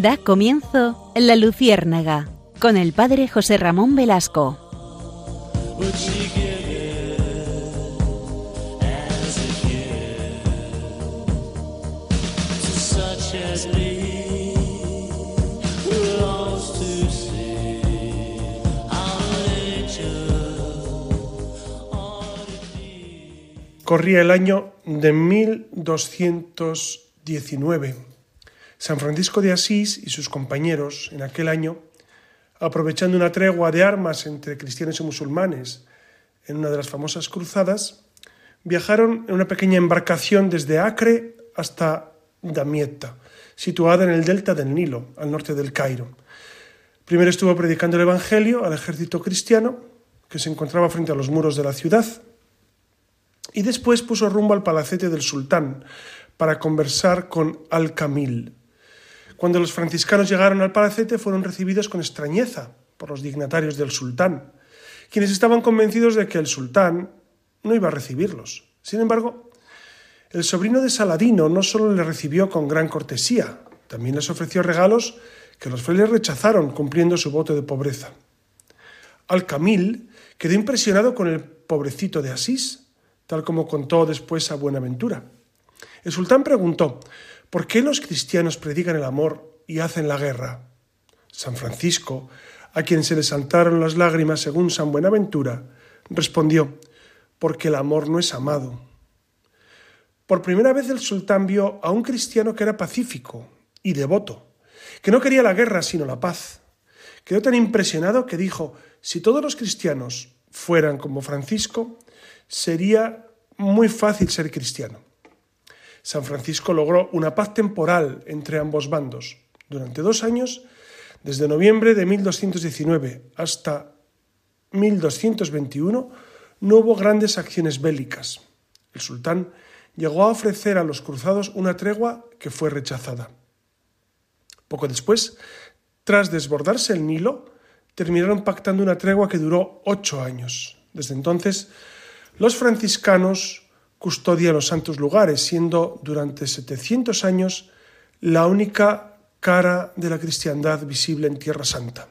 Da comienzo La Luciérnaga con el padre José Ramón Velasco. Corría el año de 1219. San Francisco de Asís y sus compañeros en aquel año, aprovechando una tregua de armas entre cristianos y musulmanes en una de las famosas cruzadas, viajaron en una pequeña embarcación desde Acre hasta Damietta, situada en el delta del Nilo, al norte del Cairo. Primero estuvo predicando el Evangelio al ejército cristiano, que se encontraba frente a los muros de la ciudad, y después puso rumbo al palacete del sultán para conversar con Al-Kamil. Cuando los franciscanos llegaron al palacete fueron recibidos con extrañeza por los dignatarios del sultán, quienes estaban convencidos de que el sultán no iba a recibirlos. Sin embargo, el sobrino de Saladino no solo le recibió con gran cortesía, también les ofreció regalos que los frailes rechazaron cumpliendo su voto de pobreza. Al-Kamil quedó impresionado con el pobrecito de Asís, tal como contó después a Buenaventura. El sultán preguntó, ¿por qué los cristianos predican el amor y hacen la guerra? San Francisco, a quien se le saltaron las lágrimas según San Buenaventura, respondió, porque el amor no es amado. Por primera vez el sultán vio a un cristiano que era pacífico y devoto, que no quería la guerra sino la paz. Quedó tan impresionado que dijo, si todos los cristianos fueran como Francisco, sería muy fácil ser cristiano. San Francisco logró una paz temporal entre ambos bandos. Durante dos años, desde noviembre de 1219 hasta 1221, no hubo grandes acciones bélicas. El sultán llegó a ofrecer a los cruzados una tregua que fue rechazada. Poco después, tras desbordarse el Nilo, terminaron pactando una tregua que duró ocho años. Desde entonces, los franciscanos custodian los santos lugares, siendo durante 700 años la única cara de la cristiandad visible en Tierra Santa.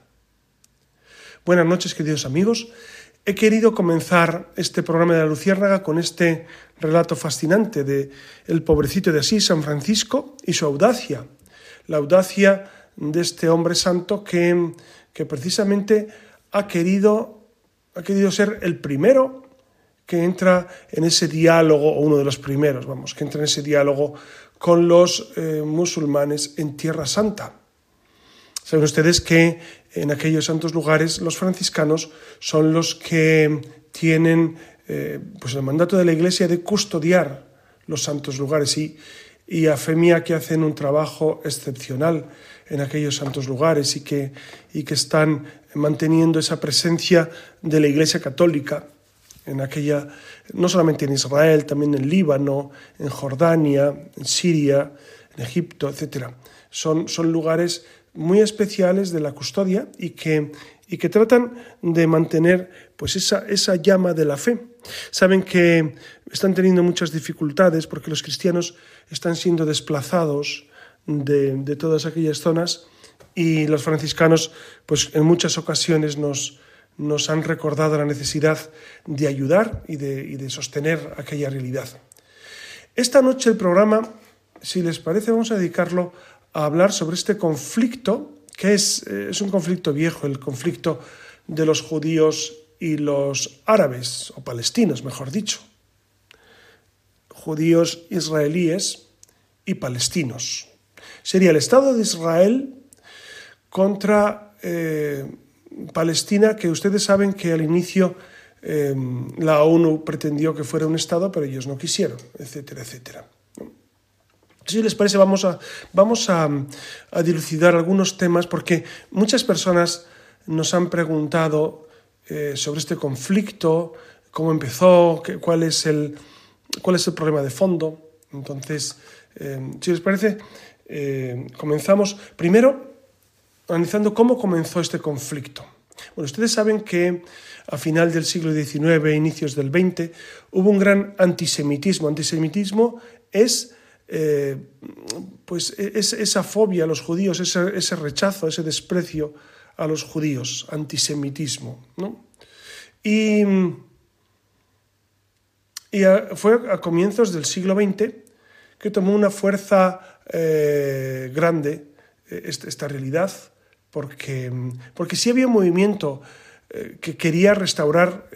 Buenas noches, queridos amigos. He querido comenzar este programa de la Luciérnaga con este relato fascinante de el pobrecito de Asís, San Francisco, y su audacia, la audacia de este hombre santo que, que precisamente ha querido, ha querido ser el primero que entra en ese diálogo, o uno de los primeros, vamos, que entra en ese diálogo con los eh, musulmanes en Tierra Santa. Saben ustedes que en aquellos santos lugares los franciscanos son los que tienen eh, pues el mandato de la Iglesia de custodiar los santos lugares y, y a Femia que hacen un trabajo excepcional en aquellos santos lugares y que, y que están manteniendo esa presencia de la Iglesia católica en aquella, no solamente en Israel, también en Líbano, en Jordania, en Siria, en Egipto, etc. Son, son lugares muy especiales de la custodia y que, y que tratan de mantener pues esa, esa llama de la fe. Saben que están teniendo muchas dificultades porque los cristianos están siendo desplazados de, de todas aquellas zonas y los franciscanos pues en muchas ocasiones nos, nos han recordado la necesidad de ayudar y de, sostener aquella realidad. Esta noche el programa, si les parece, vamos a dedicarlo a hablar sobre este conflicto, que es, eh, es un conflicto viejo, el conflicto de los judíos y los árabes, o palestinos, mejor dicho. Judíos israelíes y palestinos. Sería el Estado de Israel contra eh, Palestina, que ustedes saben que al inicio em, la ONU pretendió que fuera un Estado, pero ellos no quisieron, etcétera, etcétera. Si les parece, vamos a, vamos a, dilucidar algunos temas, porque muchas personas nos han preguntado eh, sobre este conflicto, cómo empezó, cuál, es el, cuál es el problema de fondo. Entonces, em, si les parece, eh, comenzamos primero analizando cómo comenzó este conflicto. Bueno, ustedes saben que a final del siglo XIX, inicios del XX, hubo un gran antisemitismo. Antisemitismo es eh, pues esa fobia a los judíos, ese, rechazo, ese desprecio a los judíos, antisemitismo. Y, fue a comienzos del siglo XX que tomó una fuerza eh, grande esta, realidad, porque, porque sí había un movimiento que quería restaurar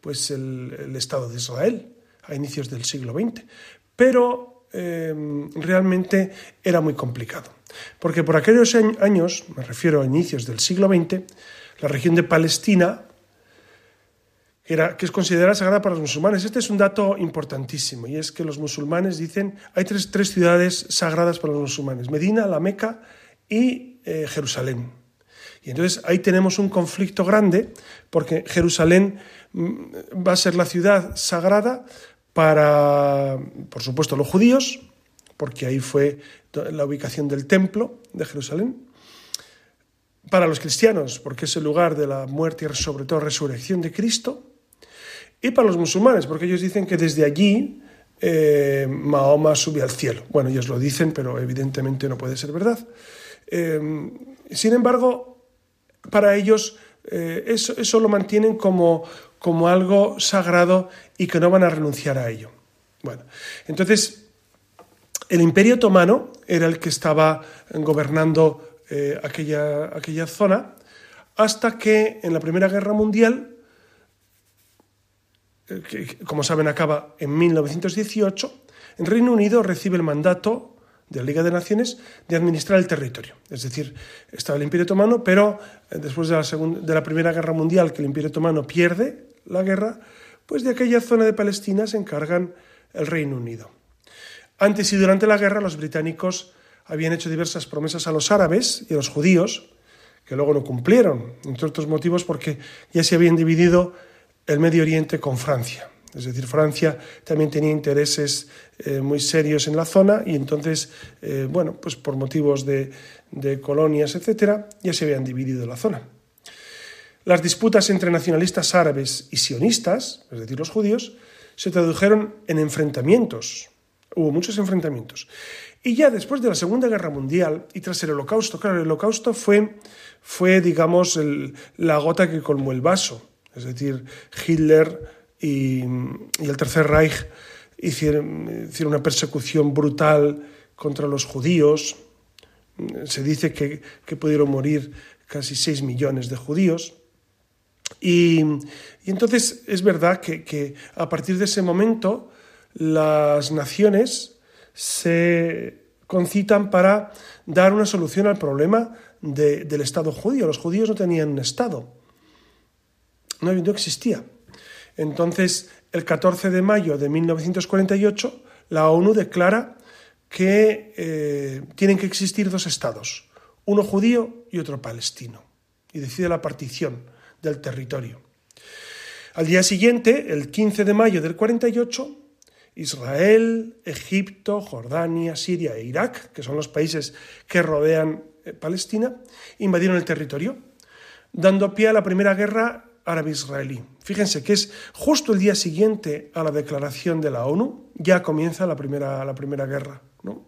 pues el, Estado de Israel a inicios del siglo XX, pero em, realmente era muy complicado. Porque por aquellos años, me refiero a inicios del siglo XX, la región de Palestina, era, que es considerada sagrada para los musulmanes. Este es un dato importantísimo y es que los musulmanes dicen, hay tres, ciudades sagradas para los musulmanes, Medina, la Meca y eh, Jerusalén. Y entonces ahí tenemos un conflicto grande porque Jerusalén mm, va a ser la ciudad sagrada para, por supuesto, los judíos, porque ahí fue la ubicación del templo de Jerusalén, para los cristianos, porque es el lugar de la muerte y sobre todo resurrección de Cristo, y para los musulmanes, porque ellos dicen que desde allí eh, Mahoma sube al cielo. Bueno, ellos lo dicen, pero evidentemente no puede ser verdad. Eh, sin embargo, para ellos eh, eso, lo mantienen como, como algo sagrado y que no van a renunciar a ello. Bueno, entonces el Imperio Otomano era el que estaba gobernando eh, aquella, aquella zona hasta que en la Primera Guerra Mundial, eh, que como saben acaba en 1918, el Reino Unido recibe el mandato de la Liga de Naciones de administrar el territorio. Es decir, estaba el Imperio Otomano, pero eh, después de la, de la Primera Guerra Mundial, que el Imperio Otomano pierde la guerra, pues de aquella zona de Palestina se encargan el Reino Unido. Antes y durante la guerra, los británicos habían hecho diversas promesas a los árabes y a los judíos, que luego no cumplieron, entre otros motivos porque ya se habían dividido el Medio Oriente con Francia. Es decir, Francia también tenía intereses eh, muy serios en la zona y entonces, eh, bueno, pues por motivos de, colonias, etcétera, ya se habían dividido la zona. Las disputas entre nacionalistas árabes y sionistas, es decir, los judíos, se tradujeron en enfrentamientos. Hubo muchos enfrentamientos. Y ya después de la Segunda Guerra Mundial y tras el Holocausto, claro, el Holocausto fue, fue digamos, la gota que colmó el vaso. Es decir, Hitler y, el Tercer Reich hicieron, una persecución brutal contra los judíos. Se dice que, pudieron morir casi 6 millones de judíos. Y, entonces es verdad que, a partir de ese momento las naciones se concitan para dar una solución al problema del Estado judío. Los judíos no tenían un Estado, no, no existía. Entonces, el 14 de mayo de 1948, la ONU declara que eh, tienen que existir dos estados, uno judío y otro palestino, y decide la partición del territorio. Al día siguiente, el 15 de mayo del 48, Israel, Egipto, Jordania, Siria e Irak, que son los países que rodean eh, Palestina, invadieron el territorio, dando pie a la primera guerra árabe-israelí. Fíjense que es justo el día siguiente a la declaración de la ONU, ya comienza la primera, la primera guerra, ¿no?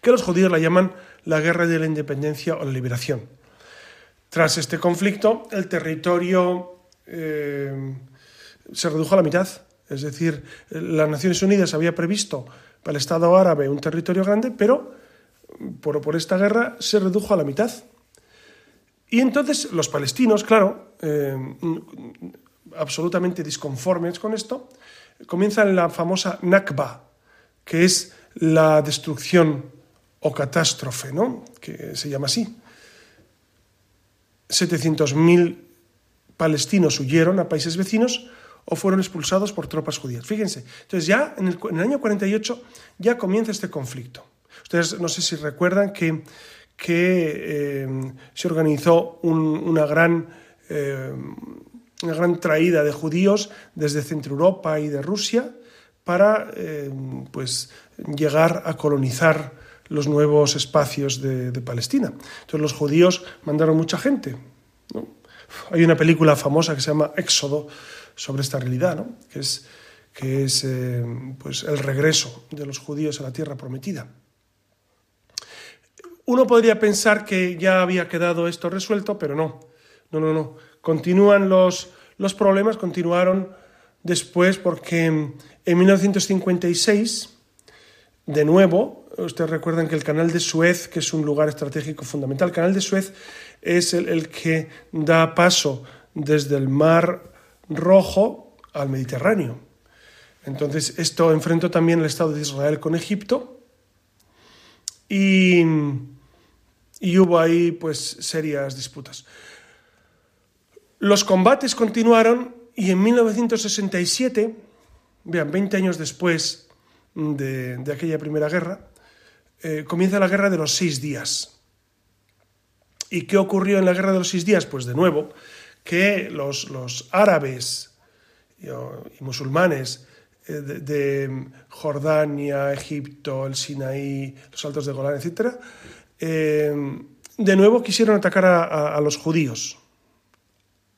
que los judíos la llaman la guerra de la independencia o la liberación. Tras este conflicto, el territorio eh, se redujo a la mitad, es decir, las Naciones Unidas había previsto para el Estado árabe un territorio grande, pero por, por esta guerra se redujo a la mitad. Y entonces los palestinos, claro, eh, absolutamente disconformes con esto, comienzan la famosa Nakba, que es la destrucción o catástrofe, ¿no? que se llama así. 700.000 palestinos huyeron a países vecinos o fueron expulsados por tropas judías. Fíjense, entonces ya en el, en el año 48 ya comienza este conflicto. Ustedes no sé si recuerdan que que eh, se organizó una, gran, eh, una gran traída de judíos desde Centro Europa y de Rusia para eh, pues, llegar a colonizar los nuevos espacios de, Palestina. Entonces los judíos mandaron mucha gente. Hay una película famosa que se llama Éxodo sobre esta realidad, que, es, que es pues el regreso de los judíos a la tierra prometida. Uno podría pensar que ya había quedado esto resuelto, pero no, no, no, no. Continúan los, los problemas, continuaron después porque en 1956, de nuevo, ustedes recuerdan que el canal de Suez, que es un lugar estratégico fundamental, el canal de Suez es el que da paso desde el Mar Rojo al Mediterráneo. Entonces, esto enfrentó también el Estado de Israel con Egipto y, y hubo ahí pues serias disputas. Los combates continuaron y en 1967, vean, 20 años después de, aquella primera guerra, eh, comienza la guerra de los seis días. ¿Y qué ocurrió en la guerra de los seis días? Pues de nuevo, que los, los árabes y, musulmanes eh, de, Jordania, Egipto, el Sinaí, los Altos de Golán, etc., eh, de nuevo quisieron atacar a, los judíos,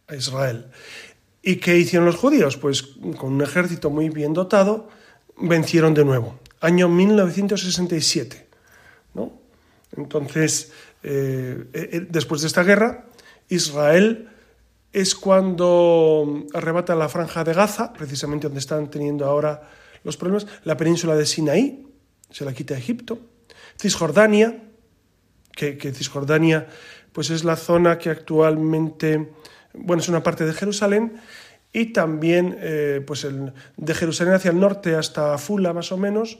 a Israel. ¿Y qué hicieron los judíos? Pues con un ejército muy bien dotado, vencieron de nuevo. Año 1967. ¿no? Entonces, eh, después de esta guerra, Israel es cuando arrebata la franja de Gaza, precisamente donde están teniendo ahora los problemas, la península de Sinaí, se la quita a Egipto, Cisjordania, que, Cisjordania pues es la zona que actualmente, bueno, es una parte de Jerusalén, y también eh, pues el, de Jerusalén hacia el norte hasta Fula más o menos,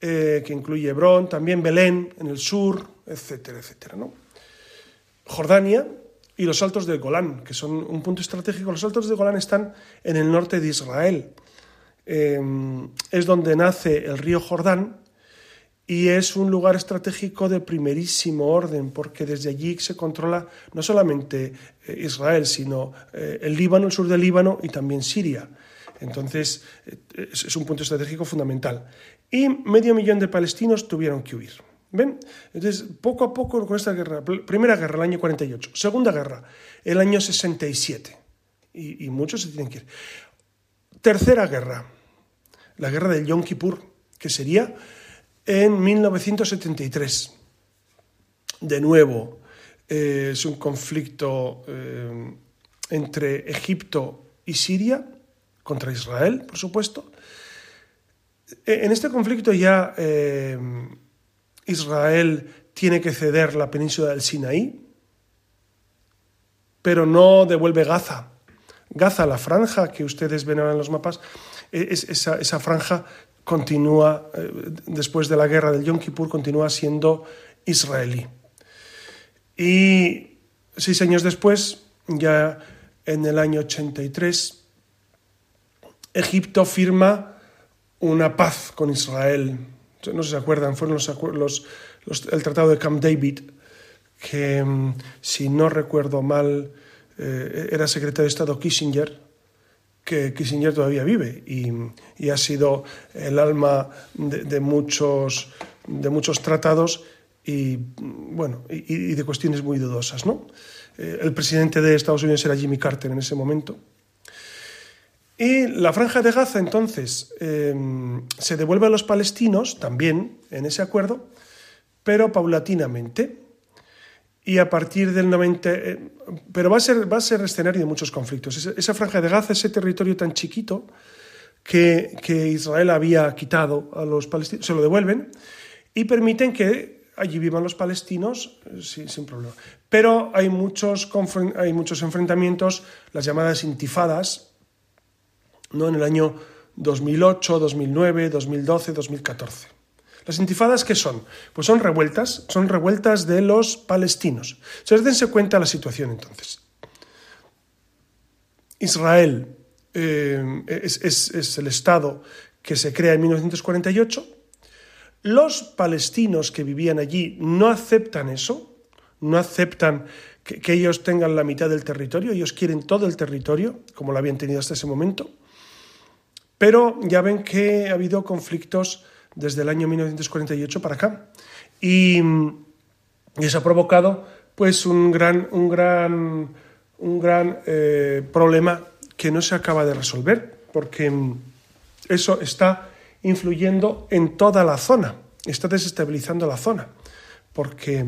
eh, que incluye Hebrón, también Belén en el sur, etcétera, etcétera. ¿no? Jordania, y los altos de Golán, que son un punto estratégico. Los altos de Golán están en el norte de Israel. Em, es donde nace el río Jordán y es un lugar estratégico de primerísimo orden, porque desde allí se controla no solamente eh, Israel, sino eh, el Líbano, el sur del Líbano y también Siria. Entonces, eh, es un punto estratégico fundamental. Y medio millón de palestinos tuvieron que huir. ¿Ven? Entonces, poco a poco con esta guerra, primera guerra, el año 48, segunda guerra, el año 67, y, y muchos se tienen que ir. Tercera guerra, la guerra del Yom Kippur, que sería en 1973. De nuevo, eh, es un conflicto eh, entre Egipto y Siria, contra Israel, por supuesto. E, en este conflicto ya eh, Israel tiene que ceder la península del Sinaí, pero no devuelve Gaza. Gaza, la franja que ustedes ven ahora en los mapas, e-, esa, franja continúa, eh, después de la guerra del Yom Kippur, continúa siendo israelí. Y seis años después, ya en el año 83, Egipto firma una paz con Israel no se acuerdan, fueron los, el Tratado de Camp David, que mm, si no recuerdo mal eh, era secretario de Estado Kissinger, que Kissinger todavía vive y, ha sido el alma de, muchos, de muchos tratados y, bueno, y, de cuestiones muy dudosas. ¿no? Eh, el presidente de Estados Unidos era Jimmy Carter en ese momento y la franja de Gaza entonces em, se devuelve a los palestinos también en ese acuerdo, pero paulatinamente. Y a partir del 90... Eh, pero va a, ser, va a ser escenario de muchos conflictos. Esa, franja de Gaza, ese territorio tan chiquito que, que, Israel había quitado a los palestinos, se lo devuelven y permiten que allí vivan los palestinos eh, sin, problema. Pero hay muchos, hay muchos enfrentamientos, las llamadas intifadas, ¿no? en el año 2008, 2009, 2012, 2014. ¿Las intifadas qué son? Pues son revueltas, son revueltas de los palestinos. Se dense cuenta la situación entonces. Israel eh, es, es el Estado que se crea en 1948. Los palestinos que vivían allí no aceptan eso, no aceptan que, que, ellos tengan la mitad del territorio, ellos quieren todo el territorio, como lo habían tenido hasta ese momento. Pero ya ven que ha habido conflictos desde el año 1948 para acá. Y, eso ha provocado pues un gran, un gran, un gran eh, problema que no se acaba de resolver, porque eso está influyendo en toda la zona, está desestabilizando la zona, porque,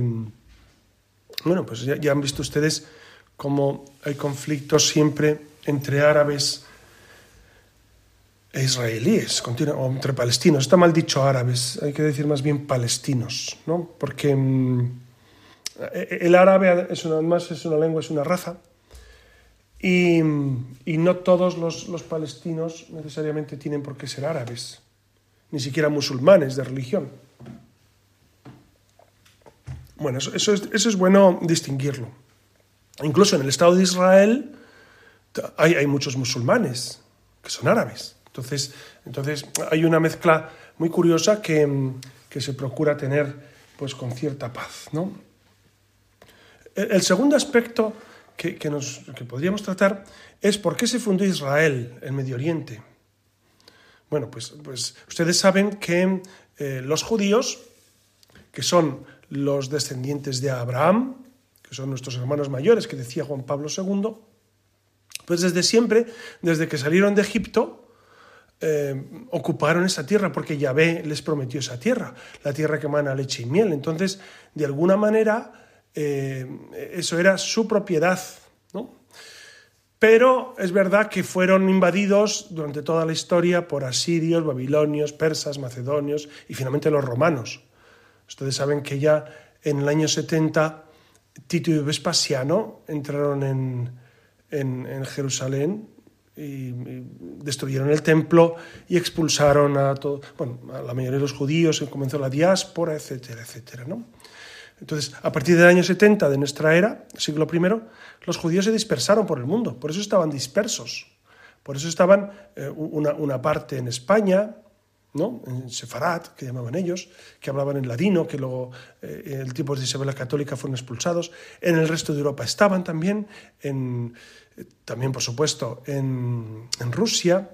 bueno, pues ya han visto ustedes cómo hay conflictos siempre entre árabes e israelíes, o entre palestinos. Está mal dicho árabes, hay que decir más bien palestinos, ¿no? Porque mm, el árabe es una, es una lengua, es una raza, y, y no todos los, los, palestinos necesariamente tienen por qué ser árabes, ni siquiera musulmanes de religión. Bueno, eso, eso, es, eso es bueno distinguirlo. Incluso en el Estado de Israel hay, hay muchos musulmanes que son árabes. Entonces, entonces hay una mezcla muy curiosa que, que se procura tener pues, con cierta paz. ¿no? El, el segundo aspecto que, que podríamos tratar es por qué se fundó Israel en Medio Oriente. Bueno, pues, pues ustedes saben que eh, los judíos, que son los descendientes de Abraham, que son nuestros hermanos mayores, que decía Juan Pablo II, pues desde siempre, desde que salieron de Egipto, eh, ocuparon esa tierra porque Yahvé les prometió esa tierra, la tierra que emana leche y miel. Entonces, de alguna manera, eh, eso era su propiedad. Pero es verdad que fueron invadidos durante toda la historia por asirios, babilonios, persas, macedonios y finalmente los romanos. Ustedes saben que ya en el año 70 Tito y Vespasiano entraron en, en, en Jerusalén y, destruyeron el templo y expulsaron a, todo, bueno, a la mayoría de los judíos, comenzó la diáspora, etcétera, etcétera. ¿no? Entonces, a partir del año 70 de nuestra era, siglo I, los judíos se dispersaron por el mundo, por eso estaban dispersos. Por eso estaban eh, una, una parte en España, ¿no? en Sefarat, que llamaban ellos, que hablaban en ladino, que luego eh, el tiempo de Isabel la Católica fueron expulsados. En el resto de Europa estaban también, en, también por supuesto en, Rusia.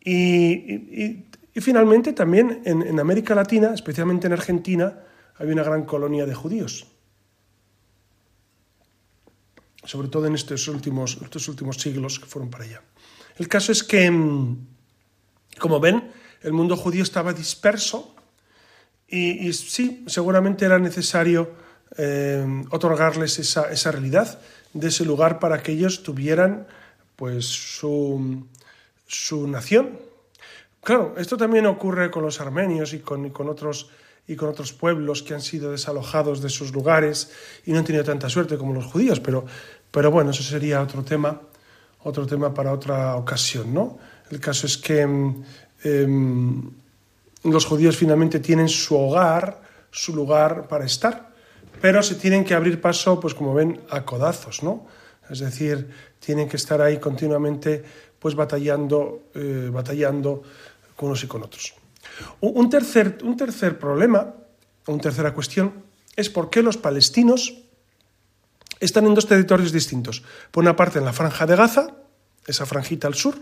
Y, finalmente también en, América Latina, especialmente en Argentina, había una gran colonia de judíos. Sobre todo en estos últimos, estos últimos siglos que fueron para allá. El caso es que, mm, como ven, el mundo judío estaba disperso y, y sí, seguramente era necesario eh, otorgarles esa, esa, realidad de ese lugar para que ellos tuvieran pues su, su nación. Claro, esto también ocurre con los armenios y con, y con otros y con otros pueblos que han sido desalojados de sus lugares y no han tenido tanta suerte como los judíos, pero, pero bueno, eso sería otro tema, otro tema para otra ocasión, ¿no? El caso es que eh, los judíos finalmente tienen su hogar, su lugar para estar, pero se tienen que abrir paso, pues como ven, a codazos, ¿no? Es decir, tienen que estar ahí continuamente, pues batallando, eh, batallando con unos y con otros. Un tercer, un tercer problema, una tercera cuestión, es por qué los palestinos están en dos territorios distintos. Por una parte en la franja de Gaza, esa franjita al sur,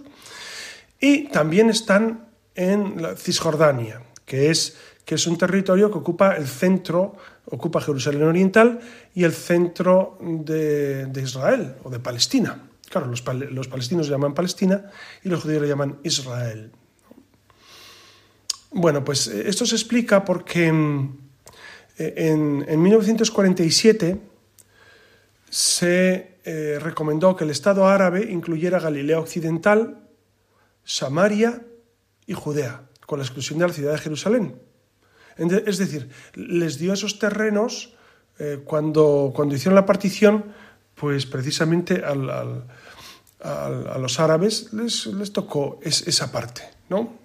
y también están en la Cisjordania, que es, que es un territorio que ocupa el centro, ocupa Jerusalén Oriental y el centro de, Israel o de Palestina. Claro, los, palestinos llaman Palestina y los judíos le llaman Israel. Bueno, pues eh, esto se explica porque mm, en, en 1947 se eh, recomendó que el Estado árabe incluyera Galilea Occidental, Samaria y Judea, con la exclusión de la ciudad de Jerusalén. Es decir, les dio esos terrenos eh, cuando, cuando hicieron la partición, pues precisamente al, al, a los árabes les, les tocó es, esa parte, ¿no?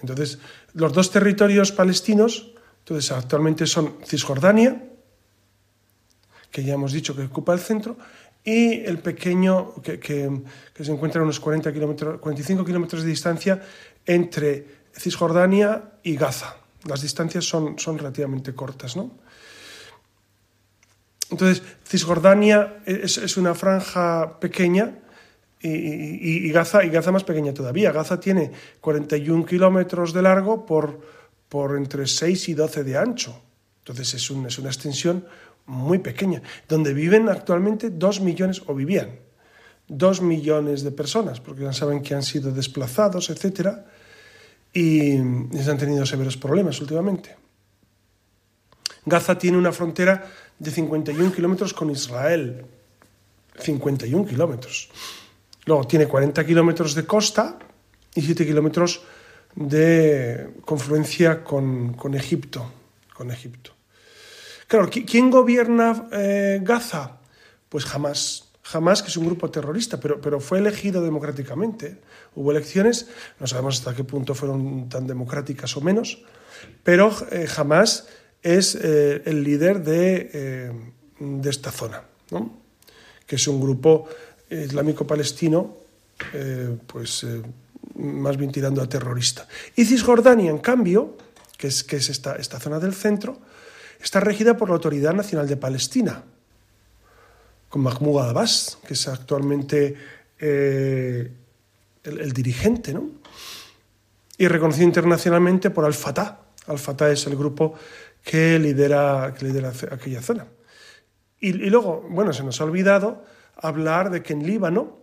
Entonces, los dos territorios palestinos, entonces actualmente son Cisjordania, que ya hemos dicho que ocupa el centro, y el pequeño, que, que, que se encuentra a unos 40 kilómetros, 45 kilómetros de distancia entre Cisjordania y Gaza. Las distancias son, son relativamente cortas, ¿no? Entonces, Cisjordania es, es una franja pequeña y, y, Gaza, y Gaza más pequeña todavía. Gaza tiene 41 kilómetros de largo por, por entre 6 y 12 de ancho. Entonces es, un, es una extensión muy pequeña, donde viven actualmente 2 millones, o vivían, 2 millones de personas, porque ya saben que han sido desplazados, etc. y han tenido severos problemas últimamente. Gaza tiene una frontera de 51 kilómetros con Israel. 51 kilómetros. Luego tiene 40 kilómetros de costa y 7 kilómetros de confluencia con, con, Egipto. Con Egipto. Claro, ¿quién gobierna eh, Gaza? Pues jamás. Jamás, que es un grupo terrorista, pero, pero fue elegido democráticamente. Hubo elecciones, no sabemos hasta qué punto fueron tan democráticas o menos, pero eh, jamás es eh, el líder de, de esta zona, ¿no? que es un grupo islámico palestino, pues más bien tirando a terrorista. Y Cisjordania, en cambio, que es, que es esta, esta zona del centro, está regida por la Autoridad Nacional de Palestina, con Mahmoud Abbas, que es actualmente eh, el, dirigente, ¿no? Y reconocido internacionalmente por Al-Fatah. Al-Fatah es el grupo que lidera, que lidera aquella zona. Y, luego, bueno, se nos ha olvidado hablar de que en Líbano,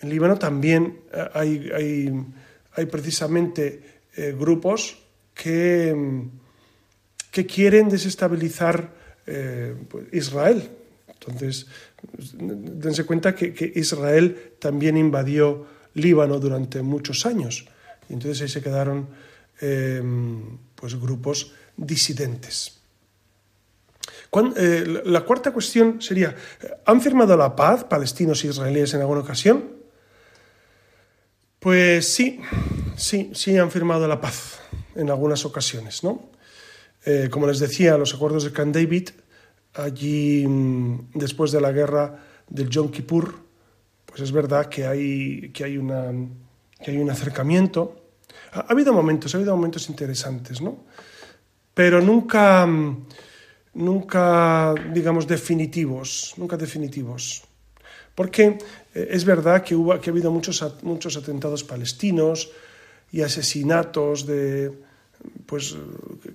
en Líbano también eh, hay, hay, hay precisamente eh, grupos que, que, quieren desestabilizar pues, Israel. Entonces, dense cuenta que, Israel también invadió Líbano durante muchos años. Y entonces ahí se quedaron pues, grupos disidentes. la cuarta cuestión sería, ¿han firmado la paz palestinos e israelíes en alguna ocasión? Pues sí, sí, sí han firmado la paz en algunas ocasiones, ¿no? Eh, como les decía, los acuerdos de Camp David, allí mm, después de la guerra del Yom Kippur, pues es verdad que hay, que hay, una, que hay un acercamiento. Ha, ha, habido momentos, ha habido momentos interesantes, ¿no? Pero nunca, mm, nunca, digamos, definitivos, nunca definitivos. Porque eh, es verdad que, que ha habido muchos, muchos atentados palestinos y asesinatos de, pues,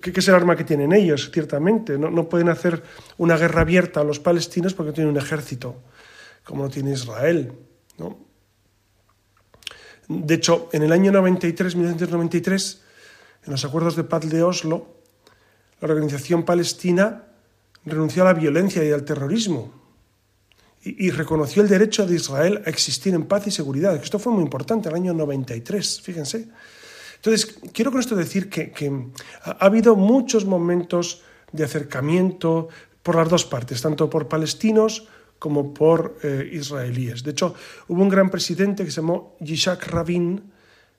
¿qué, es el arma que tienen ellos, ciertamente? No, no, pueden hacer una guerra abierta a los palestinos porque tienen un ejército, como lo tiene Israel, ¿no? De hecho, en el año 93, 1993, en los acuerdos de paz de Oslo, la organización palestina renunció a la violencia y al terrorismo y, reconoció el derecho de Israel a existir en paz y seguridad. Esto fue muy importante, el año 93, fíjense. Entonces, quiero con esto decir que, ha, habido muchos momentos de acercamiento por las dos partes, tanto por palestinos como por eh, israelíes. De hecho, hubo un gran presidente que se llamó Yitzhak Rabin,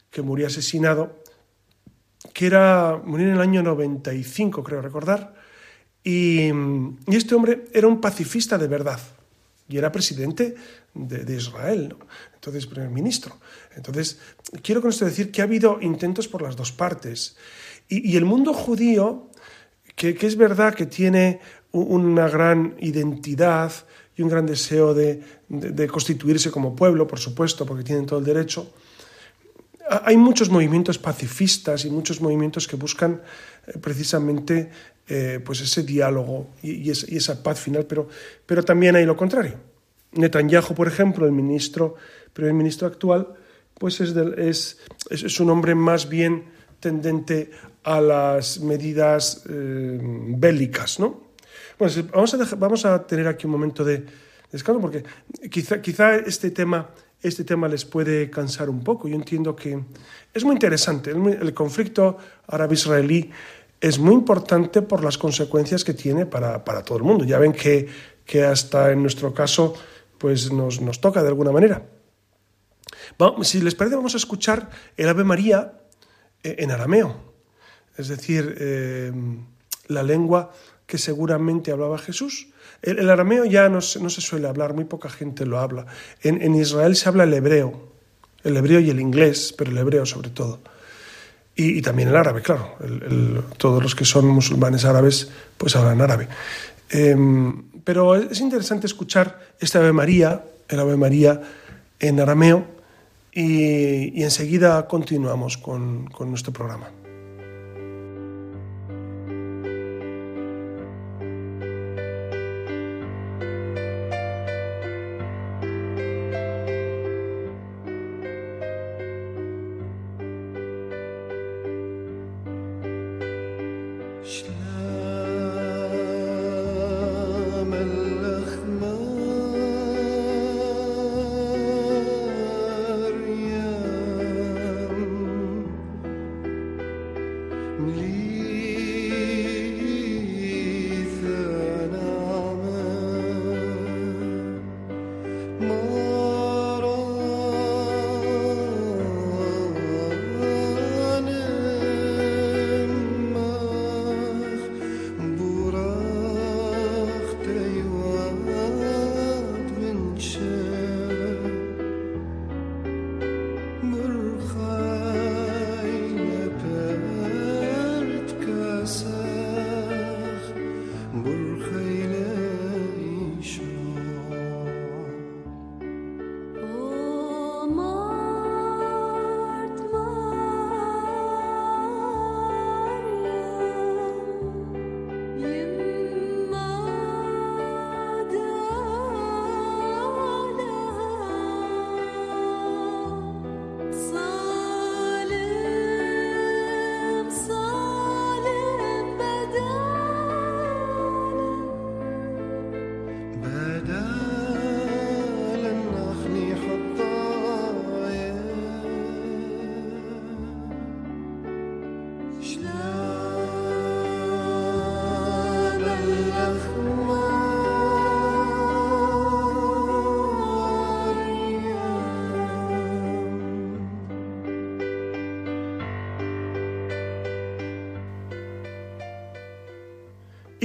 que murió asesinado, que era, murió en el año 95, creo recordar, y, y este hombre era un pacifista de verdad y era presidente de, Israel, entonces primer ministro. Entonces, quiero con esto decir que ha habido intentos por las dos partes. Y, el mundo judío, que, es verdad que tiene una gran identidad y un gran deseo de, constituirse como pueblo, por supuesto, porque tienen todo el derecho, hay muchos movimientos pacifistas y muchos movimientos que buscan eh, precisamente eh, pues ese diálogo y, esa paz final, pero, pero también hay lo contrario. Netanyahu, por ejemplo, el ministro, primer ministro actual, pues es, es, es, un hombre más bien tendente a las medidas eh, bélicas, ¿no? Bueno, vamos a, vamos a tener aquí un momento de descanso porque quizá, quizá este tema este tema les puede cansar un poco. Yo entiendo que es muy interesante. El, conflicto árabe-israelí es muy importante por las consecuencias que tiene para, todo el mundo. Ya ven que, que, hasta en nuestro caso pues nos, nos toca de alguna manera. si les parece, vamos a escuchar el Ave María eh, en arameo, es decir, eh, la lengua que seguramente hablaba Jesús. El, arameo ya no se, no se, suele hablar, muy poca gente lo habla. En, en, Israel se habla el hebreo, el hebreo y el inglés, pero el hebreo sobre todo. Y, también el árabe, claro. El, todos los que son musulmanes árabes pues hablan árabe. Eh, pero es interesante escuchar este Ave María, el Ave María en arameo, y, y enseguida continuamos con, con nuestro programa.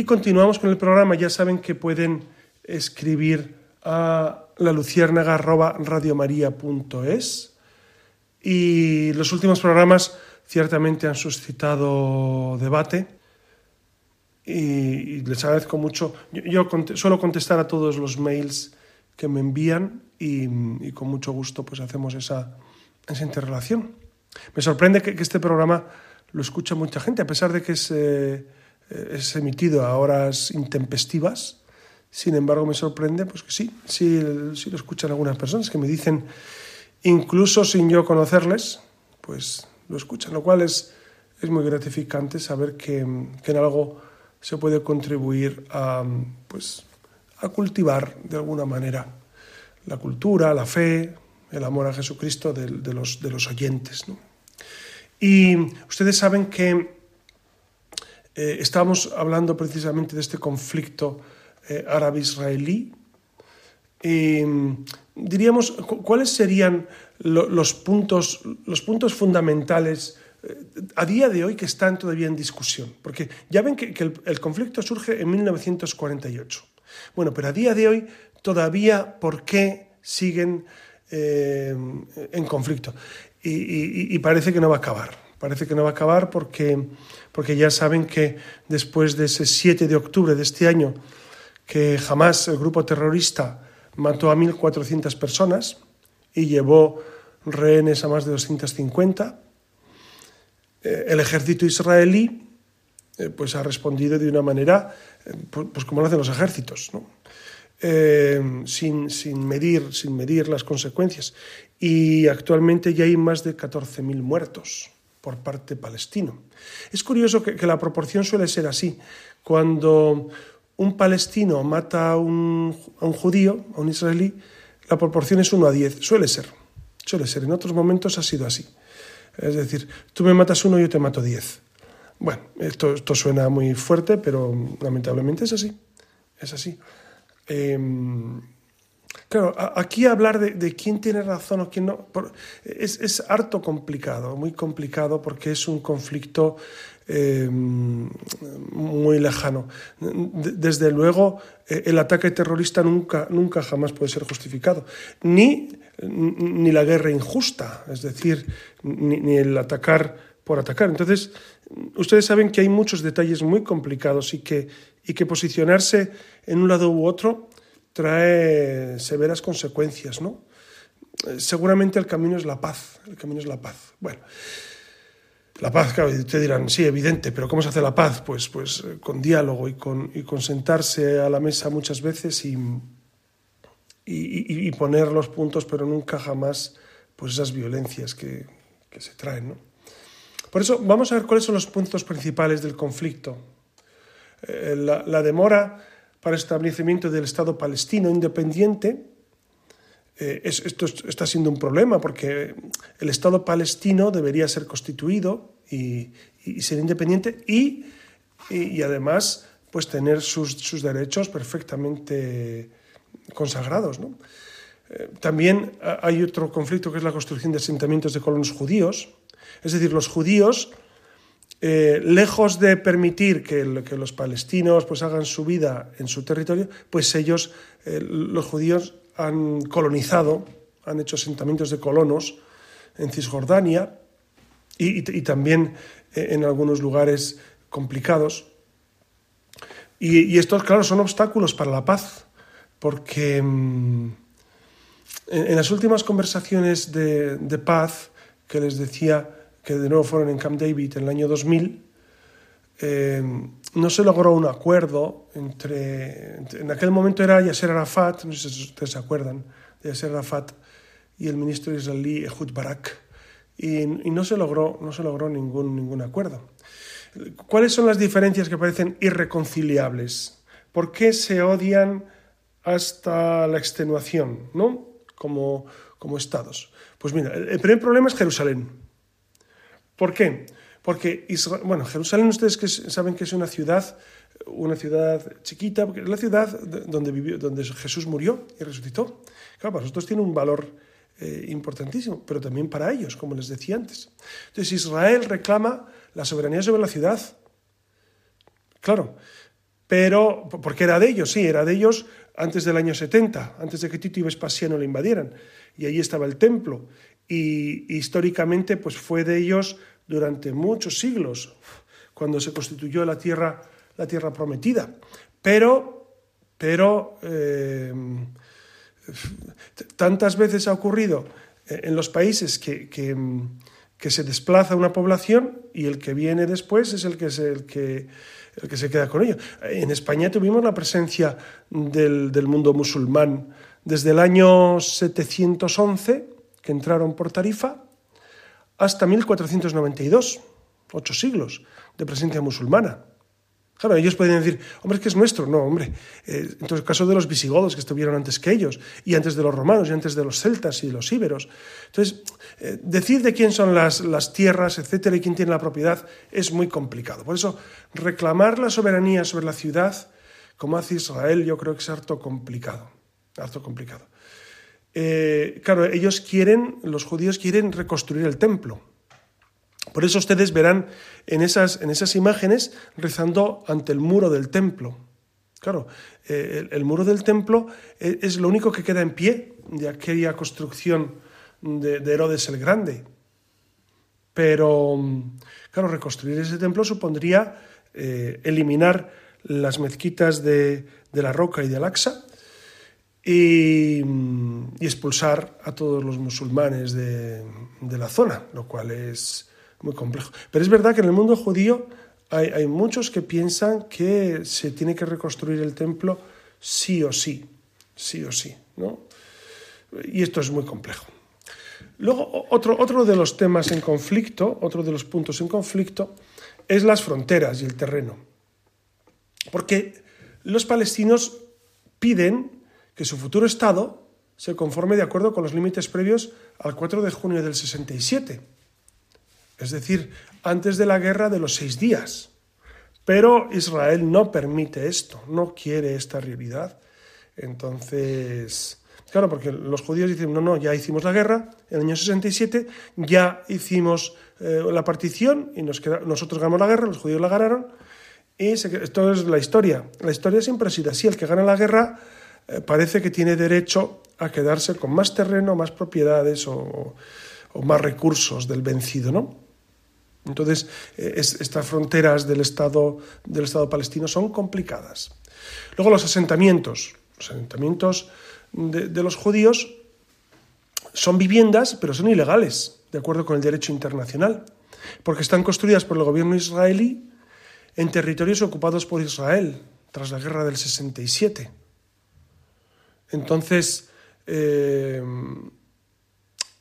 Y continuamos con el programa. Ya saben que pueden escribir a la luciérnaga.radiomaría.es y los últimos programas ciertamente han suscitado debate y, les agradezco mucho. Yo, suelo contestar a todos los mails que me envían y, con mucho gusto pues hacemos esa, esa interrelación. Me sorprende que, este programa lo escucha mucha gente, a pesar de que es... Eh, es emitido a horas intempestivas. Sin embargo, me sorprende pues que sí, sí, lo escuchan algunas personas que me dicen, incluso sin yo conocerles, pues lo escuchan, lo cual es, es muy gratificante saber que, en algo se puede contribuir a, pues, a cultivar de alguna manera la cultura, la fe, el amor a Jesucristo de, de, los, de los oyentes. Y ustedes saben que eh, estamos hablando precisamente de este conflicto eh, árabe-israelí. diríamos, ¿cuáles serían los, puntos, los puntos fundamentales eh, a día de hoy que están todavía en discusión? Porque ya ven que, el, conflicto surge en 1948. Bueno, pero a día de hoy todavía, ¿por qué siguen en conflicto? y parece que no va a acabar. Parece que no va a acabar porque porque ya saben que después de ese 7 de octubre de este año, que jamás el grupo terrorista mató a 1.400 personas y llevó rehenes a más de 250, eh, el ejército israelí eh, pues ha respondido de una manera, eh, pues, pues como lo hacen los ejércitos, sin, sin, medir, sin medir las consecuencias. Y actualmente ya hay más de 14.000 muertos por parte palestino. Es curioso que, la proporción suele ser así. Cuando un palestino mata a un, judío, a un israelí, la proporción es 1 a 10. Suele ser. Suele ser. En otros momentos ha sido así. Es decir, tú me matas uno, yo te mato 10. Bueno, esto, esto suena muy fuerte, pero lamentablemente es así. Es así. Em, Claro, aquí hablar de, quién tiene razón o quién no es, harto complicado, muy complicado porque es un conflicto eh, muy lejano. Desde luego, eh, el ataque terrorista nunca, nunca jamás puede ser justificado, ni, ni la guerra injusta, es decir, ni, el atacar por atacar. Entonces, ustedes saben que hay muchos detalles muy complicados y que, y que posicionarse en un lado u otro trae severas consecuencias, ¿no? Eh, seguramente el camino es la paz, el camino es la paz. Bueno, la paz, claro, te dirán, sí, evidente, pero ¿cómo se hace la paz? Pues, pues eh, con diálogo y con, y con sentarse a la mesa muchas veces y, y, poner los puntos, pero nunca jamás pues esas violencias que, que se traen, ¿no? Por eso vamos a ver cuáles son los puntos principales del conflicto. Eh, la, la demora para el establecimiento del Estado palestino independiente. Eh, esto está siendo un problema porque el Estado palestino debería ser constituido y, ser independiente y, y, además pues tener sus, sus, derechos perfectamente consagrados. ¿no? Eh, también hay otro conflicto que es la construcción de asentamientos de colonos judíos. Es decir, los judíos, eh, lejos de permitir que, los palestinos pues, hagan su vida en su territorio, pues ellos, eh, los judíos, han colonizado, han hecho asentamientos de colonos en Cisjordania y, también en algunos lugares complicados. Y, estos, claro, son obstáculos para la paz, porque mm, en, las últimas conversaciones de, paz que les decía que de nuevo fueron en Camp David en el año 2000, eh, no se logró un acuerdo entre, En aquel momento era Yasser Arafat, no sé si ustedes se acuerdan, de Yasser Arafat y el ministro israelí Ehud Barak, y, no, se logró, no se logró ningún, ningún acuerdo. ¿Cuáles son las diferencias que parecen irreconciliables? ¿Por qué se odian hasta la extenuación, ¿no? Como, como estados. Pues mira, el primer problema es Jerusalén. ¿Por qué? Porque bueno, Jerusalén ustedes saben que es una ciudad, una ciudad chiquita, porque es la ciudad donde, vivió, donde Jesús murió y resucitó. Claro, para nosotros tiene un valor eh, importantísimo, pero también para ellos, como les decía antes. Entonces Israel reclama la soberanía sobre la ciudad. Claro, pero porque era de ellos, sí, era de ellos antes del año 70, antes de que Tito y Vespasiano lo invadieran. Y allí estaba el templo. Y históricamente pues fue de ellos durante muchos siglos, cuando se constituyó la tierra, la tierra prometida. Pero, pero eh, tantas veces ha ocurrido en los países que, se desplaza una población y el que viene después es el que, es el que el que se queda con ello. En España tuvimos la presencia del, mundo musulmán desde el año 711, que entraron por Tarifa, hasta 1492, ocho siglos de presencia musulmana. Claro, ellos pueden decir, hombre, es que es nuestro. No, hombre. Eh, en el caso de los visigodos que estuvieron antes que ellos, y antes de los romanos, y antes de los celtas y de los íberos. Entonces, eh, decir de quién son las, las tierras, etcétera, y quién tiene la propiedad es muy complicado. Por eso, reclamar la soberanía sobre la ciudad, como hace Israel, yo creo que es harto complicado. Harto complicado. Eh, claro, ellos quieren, los judíos quieren reconstruir el templo. Por eso ustedes verán en esas, en esas imágenes rezando ante el muro del templo. Claro, eh, el, muro del templo e, es, lo único que queda en pie de aquella construcción de, Herodes el Grande. Pero, claro, reconstruir ese templo supondría eh, eliminar las mezquitas de, la Roca y de Al-Aqsa y, expulsar a todos los musulmanes de, la zona, lo cual es, muy complejo. Pero es verdad que en el mundo judío hay, muchos que piensan que se tiene que reconstruir el templo sí o sí, sí o sí, ¿no? Y esto es muy complejo. Luego, otro, otro de los temas en conflicto, otro de los puntos en conflicto, es las fronteras y el terreno. Porque los palestinos piden que su futuro Estado se conforme de acuerdo con los límites previos al 4 de junio del 67 es decir, antes de la guerra de los seis días. Pero Israel no permite esto, no quiere esta realidad. Entonces, claro, porque los judíos dicen, no, no, ya hicimos la guerra en el año 67, ya hicimos eh, la partición y nos nosotros ganamos la guerra, los judíos la ganaron, y esto es la historia. La historia siempre ha sido así, el que gana la guerra eh, parece que tiene derecho a quedarse con más terreno, más propiedades o, más recursos del vencido, ¿no? Entonces, eh, estas fronteras del Estado, del Estado palestino son complicadas. Luego los asentamientos. Los asentamientos de, los judíos son viviendas, pero son ilegales, de acuerdo con el derecho internacional, porque están construidas por el gobierno israelí en territorios ocupados por Israel tras la guerra del 67. Entonces, eh,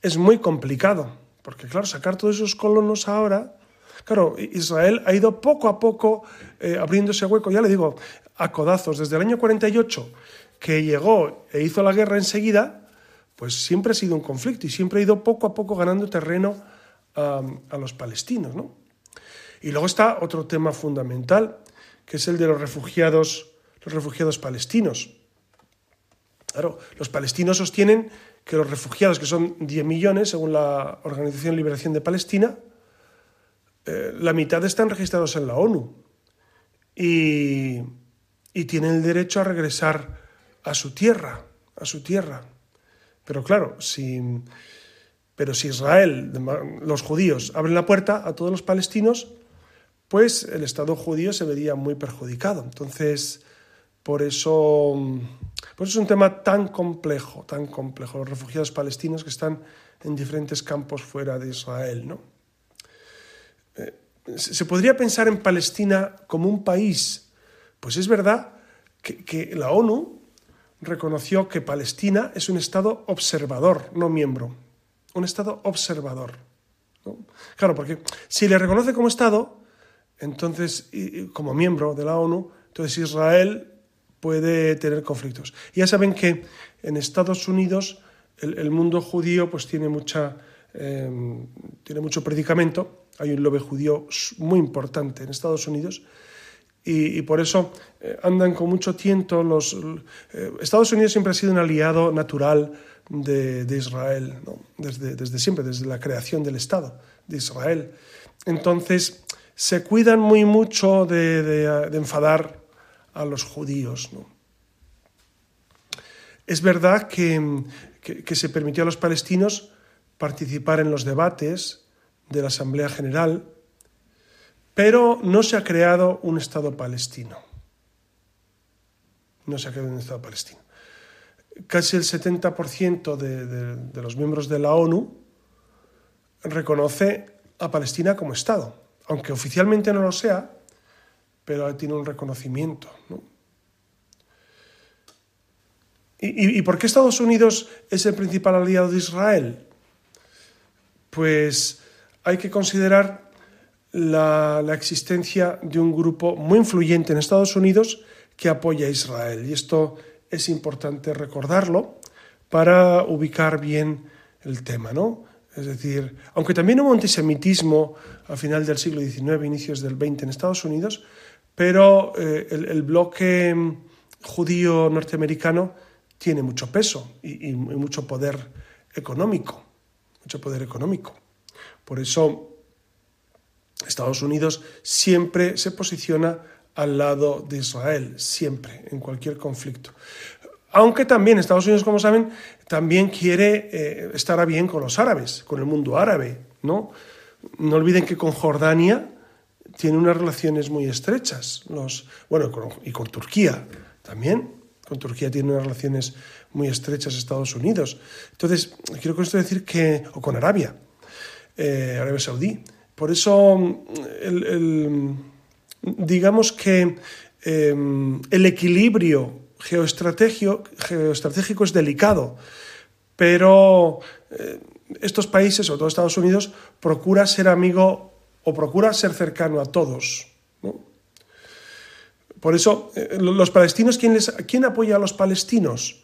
es muy complicado porque claro, sacar todos esos colonos ahora, claro, Israel ha ido poco a poco eh, abriéndose hueco, ya le digo, a codazos. Desde el año 48, que llegó e hizo la guerra enseguida, pues siempre ha sido un conflicto y siempre ha ido poco a poco ganando terreno a los palestinos. ¿no? Y luego está otro tema fundamental, que es el de los refugiados, los refugiados palestinos. Claro, los palestinos sostienen que los refugiados, que son 10 millones según la Organización Liberación de Palestina, eh, la mitad están registrados en la ONU y, y tienen el derecho a regresar a su tierra, a su tierra. Pero claro, si, pero si Israel, los judíos, abren la puerta a todos los palestinos, pues el Estado judío se vería muy perjudicado. Entonces, por eso, por eso es un tema tan complejo, tan complejo, los refugiados palestinos que están en diferentes campos fuera de Israel. ¿no? Eh, ¿Se podría pensar en Palestina como un país? Pues es verdad que, que la ONU reconoció que Palestina es un Estado observador, no miembro. Un Estado observador. Claro, porque si le reconoce como Estado, entonces, como miembro de la ONU, entonces Israel puede tener conflictos. ya saben que en Estados Unidos el, mundo judío pues tiene, mucha, em, tiene mucho predicamento, hay un lobby judío muy importante en Estados Unidos, y, por eso eh, andan con mucho tiento los... Eh, Estados Unidos siempre ha sido un aliado natural de, Israel, desde, desde siempre, desde la creación del Estado de Israel. Entonces, se cuidan muy mucho de, enfadar a los judíos. Es verdad que, se permitió a los palestinos participar en los debates de la Asamblea General, pero no se ha creado un Estado palestino. No se ha creado un Estado palestino. Casi el 70% de los miembros de la ONU reconoce a Palestina como Estado aunque oficialmente no lo sea, pero tiene un reconocimiento. ¿Y, por qué Estados Unidos es el principal aliado de Israel? Pues hay que considerar la, la, existencia de un grupo muy influyente en Estados Unidos que apoya a Israel. Y esto es importante recordarlo para ubicar bien el tema, ¿no? Es decir, aunque también hubo antisemitismo a final del siglo XIX, inicios del XX en Estados Unidos, pero eh, el, bloque mm, judío norteamericano tiene mucho peso y, mucho poder económico, mucho poder económico. Por eso Estados Unidos siempre se posiciona al lado de Israel, siempre, en cualquier conflicto. Aunque también Estados Unidos, como saben, también quiere eh, estar bien con los árabes, con el mundo árabe, ¿no? No olviden que con Jordania tiene unas relaciones muy estrechas, los, bueno, y con Turquía también. Con Turquía tiene unas relaciones muy estrechas Estados Unidos. Entonces, quiero con esto decir que, o con Arabia, eh, Arabia Saudí. Por eso, digamos que eh, el equilibrio geoestratégico es delicado, pero eh, estos países, sobre todo Estados Unidos, procura ser amigo o procura ser cercano a todos. Por eso, eh, los palestinos, ¿quién, les, ¿quién apoya a los palestinos?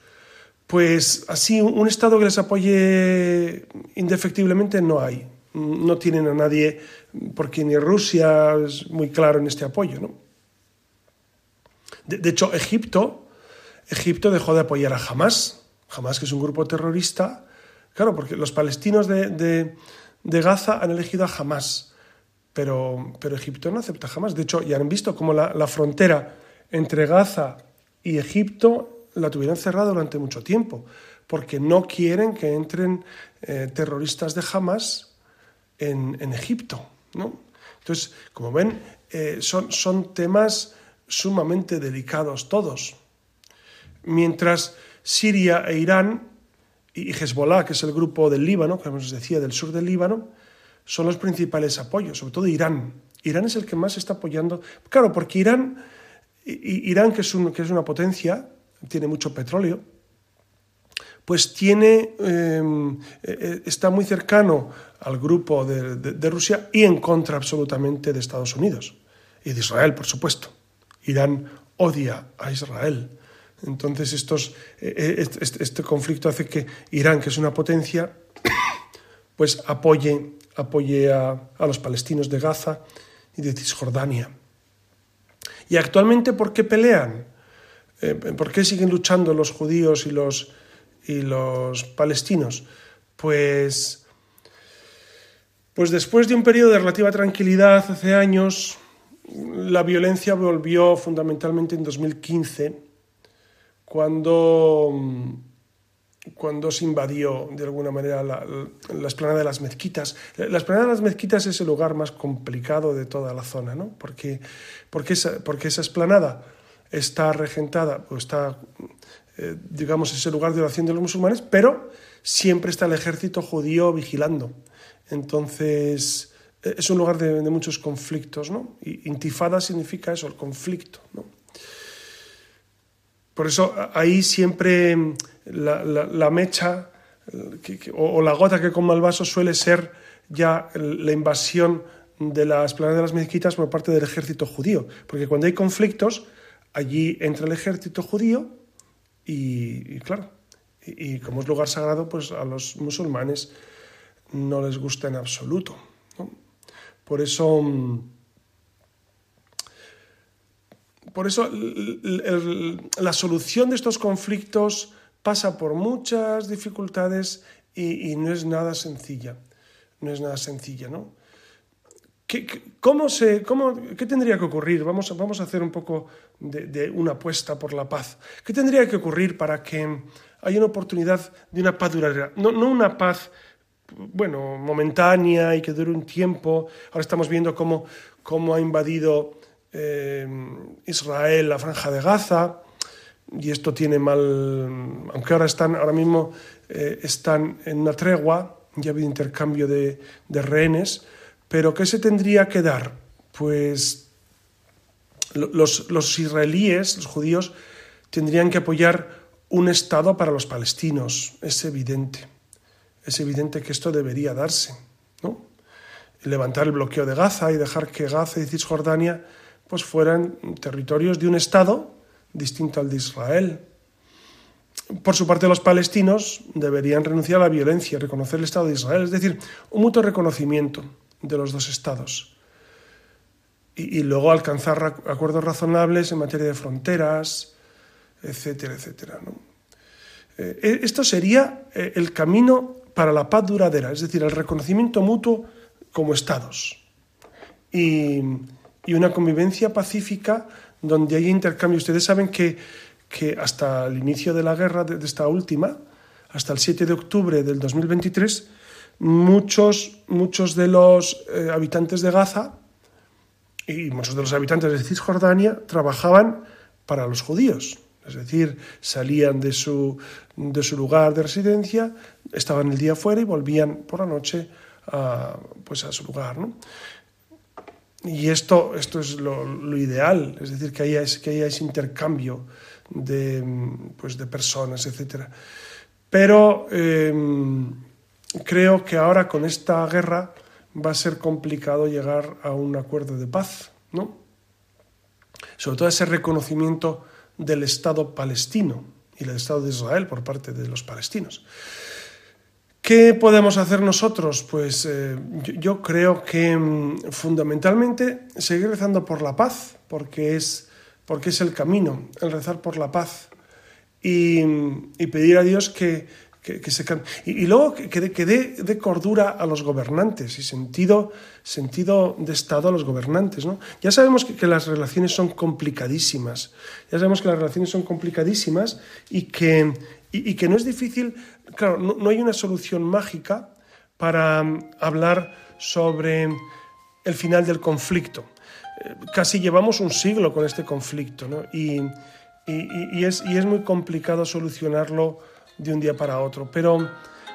Pues así, un Estado que les apoye indefectiblemente no hay. No tienen a nadie, porque ni Rusia es muy claro en este apoyo. ¿no? de hecho, Egipto Egipto dejó de apoyar a Hamas, Hamas que es un grupo terrorista, claro, porque los palestinos de, Gaza han elegido a Hamas, pero, pero, Egipto no acepta Hamas. De hecho, ya han visto cómo la, frontera entre Gaza y Egipto la tuvieron cerrada durante mucho tiempo, porque no quieren que entren eh, terroristas de Hamas en, Egipto. ¿no? Entonces, como ven, eh, son, son temas sumamente delicados todos mientras Siria e Irán y Hezbollah, que es el grupo del Líbano, como os decía, del sur del Líbano, son los principales apoyos, sobre todo Irán. Irán es el que más está apoyando. Claro, porque Irán, Irán que, es que es una potencia, tiene mucho petróleo, pues tiene, em, e, e, está muy cercano al grupo de Rusia y en contra absolutamente de Estados Unidos y de Israel, por supuesto. Irán odia a Israel. Entonces estos, este, este, conflicto hace que Irán, que es una potencia, pues apoye, apoye a, los palestinos de Gaza y de Cisjordania. Y actualmente, ¿por qué pelean? eh, ¿Por qué siguen luchando los judíos y los, y los palestinos? Pues, pues después de un periodo de relativa tranquilidad hace años, la violencia volvió fundamentalmente en 2015, cuando, cuando se invadió de alguna manera la, la esplanada de las mezquitas. La esplanada de las mezquitas es el lugar más complicado de toda la zona, ¿no? Porque, porque, esa, porque esa esplanada está regentada o está, eh, digamos, ese lugar de oración de los musulmanes, pero siempre está el ejército judío vigilando. Entonces, eh, es un lugar de, muchos conflictos, ¿no? Y intifada significa eso, el conflicto, ¿no? Por eso ahí siempre la, mecha o, la gota que come el vaso suele ser ya la invasión de las planas de las mezquitas por parte del ejército judío. Porque cuando hay conflictos, allí entra el ejército judío y, claro, y, como es lugar sagrado, pues a los musulmanes no les gusta en absoluto. Por eso, por eso la solución de estos conflictos pasa por muchas dificultades y, no es nada sencilla. No es nada sencilla, ¿no? ¿Qué, cómo se, cómo, ¿Qué tendría que ocurrir? Vamos, vamos a hacer un poco de, una apuesta por la paz. ¿Qué tendría que ocurrir para que haya una oportunidad de una paz duradera? No, no una paz, bueno, momentánea y que dure un tiempo. Ahora estamos viendo cómo, cómo ha invadido eh, Israel la franja de Gaza y esto tiene mal, aunque ahora están, ahora mismo eh, están en una tregua, ya ha habido intercambio de, rehenes, pero ¿qué se tendría que dar? Pues los, israelíes, los judíos, tendrían que apoyar un Estado para los palestinos. Es evidente. Es evidente que esto debería darse. Levantar el bloqueo de Gaza y dejar que Gaza y Cisjordania pues, fueran territorios de un Estado distinto al de Israel. Por su parte, los palestinos deberían renunciar a la violencia, reconocer el Estado de Israel, es decir, un mutuo reconocimiento de los dos estados. Y, luego alcanzar acuerdos razonables en materia de fronteras, etcétera, etcétera. Eh, e, esto sería eh, el camino para la paz duradera, es decir, el reconocimiento mutuo como estados. Y, una convivencia pacífica donde haya intercambio. Ustedes saben que, que hasta el inicio de la guerra, de, esta última, hasta el 7 de octubre del 2023, muchos, muchos de los eh, habitantes de Gaza y muchos de los habitantes de Cisjordania trabajaban para los judíos. Es decir, salían de su, de su lugar de residencia, estaban el día fuera y volvían por la noche a, pues a su lugar. Y esto, esto es lo, ideal, es decir, que haya, que haya ese intercambio de, pues de personas, etc. Pero eh, creo que ahora con esta guerra va a ser complicado llegar a un acuerdo de paz, ¿no? Sobre todo ese reconocimiento del Estado palestino y del Estado de Israel por parte de los palestinos. ¿Qué podemos hacer nosotros? Pues eh, yo, creo que mm, fundamentalmente seguir rezando por la paz, porque es, porque es el camino, el rezar por la paz y, y pedir a Dios que, que, se y, luego que, que dé, cordura a los gobernantes y sentido, sentido de Estado a los gobernantes. ¿no? Ya sabemos que, las relaciones son complicadísimas, ya sabemos que las relaciones son complicadísimas y que, y, que no es difícil, claro, no, hay una solución mágica para um, hablar sobre el final del conflicto. Eh, casi llevamos un siglo con este conflicto ¿no? y, y, es, y es muy complicado solucionarlo de un día para otro. Pero,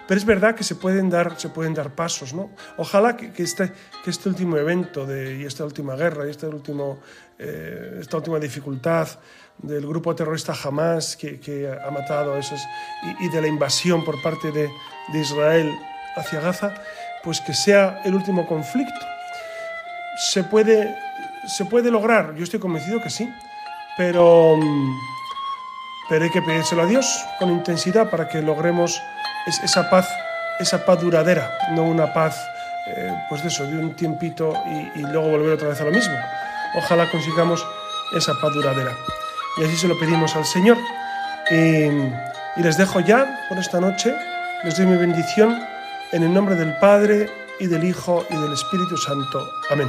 pero es verdad que se pueden dar, se pueden dar pasos. ¿no? Ojalá que, que, este, que este último evento de, y esta última guerra y este último, eh, esta última dificultad del grupo terrorista Hamas que, ha matado a esos, y, de la invasión por parte de, de Israel hacia Gaza, pues que sea el último conflicto. Se puede, se puede lograr, yo estoy convencido que sí, pero pero hay que pedírselo a Dios con intensidad para que logremos esa paz, esa paz duradera, no una paz, eh, pues de eso, de un tiempito y, luego volver otra vez a lo mismo. Ojalá consigamos esa paz duradera. Y así se lo pedimos al Señor. Y, y les dejo ya por esta noche. Les doy mi bendición en el nombre del Padre y del Hijo y del Espíritu Santo. Amén.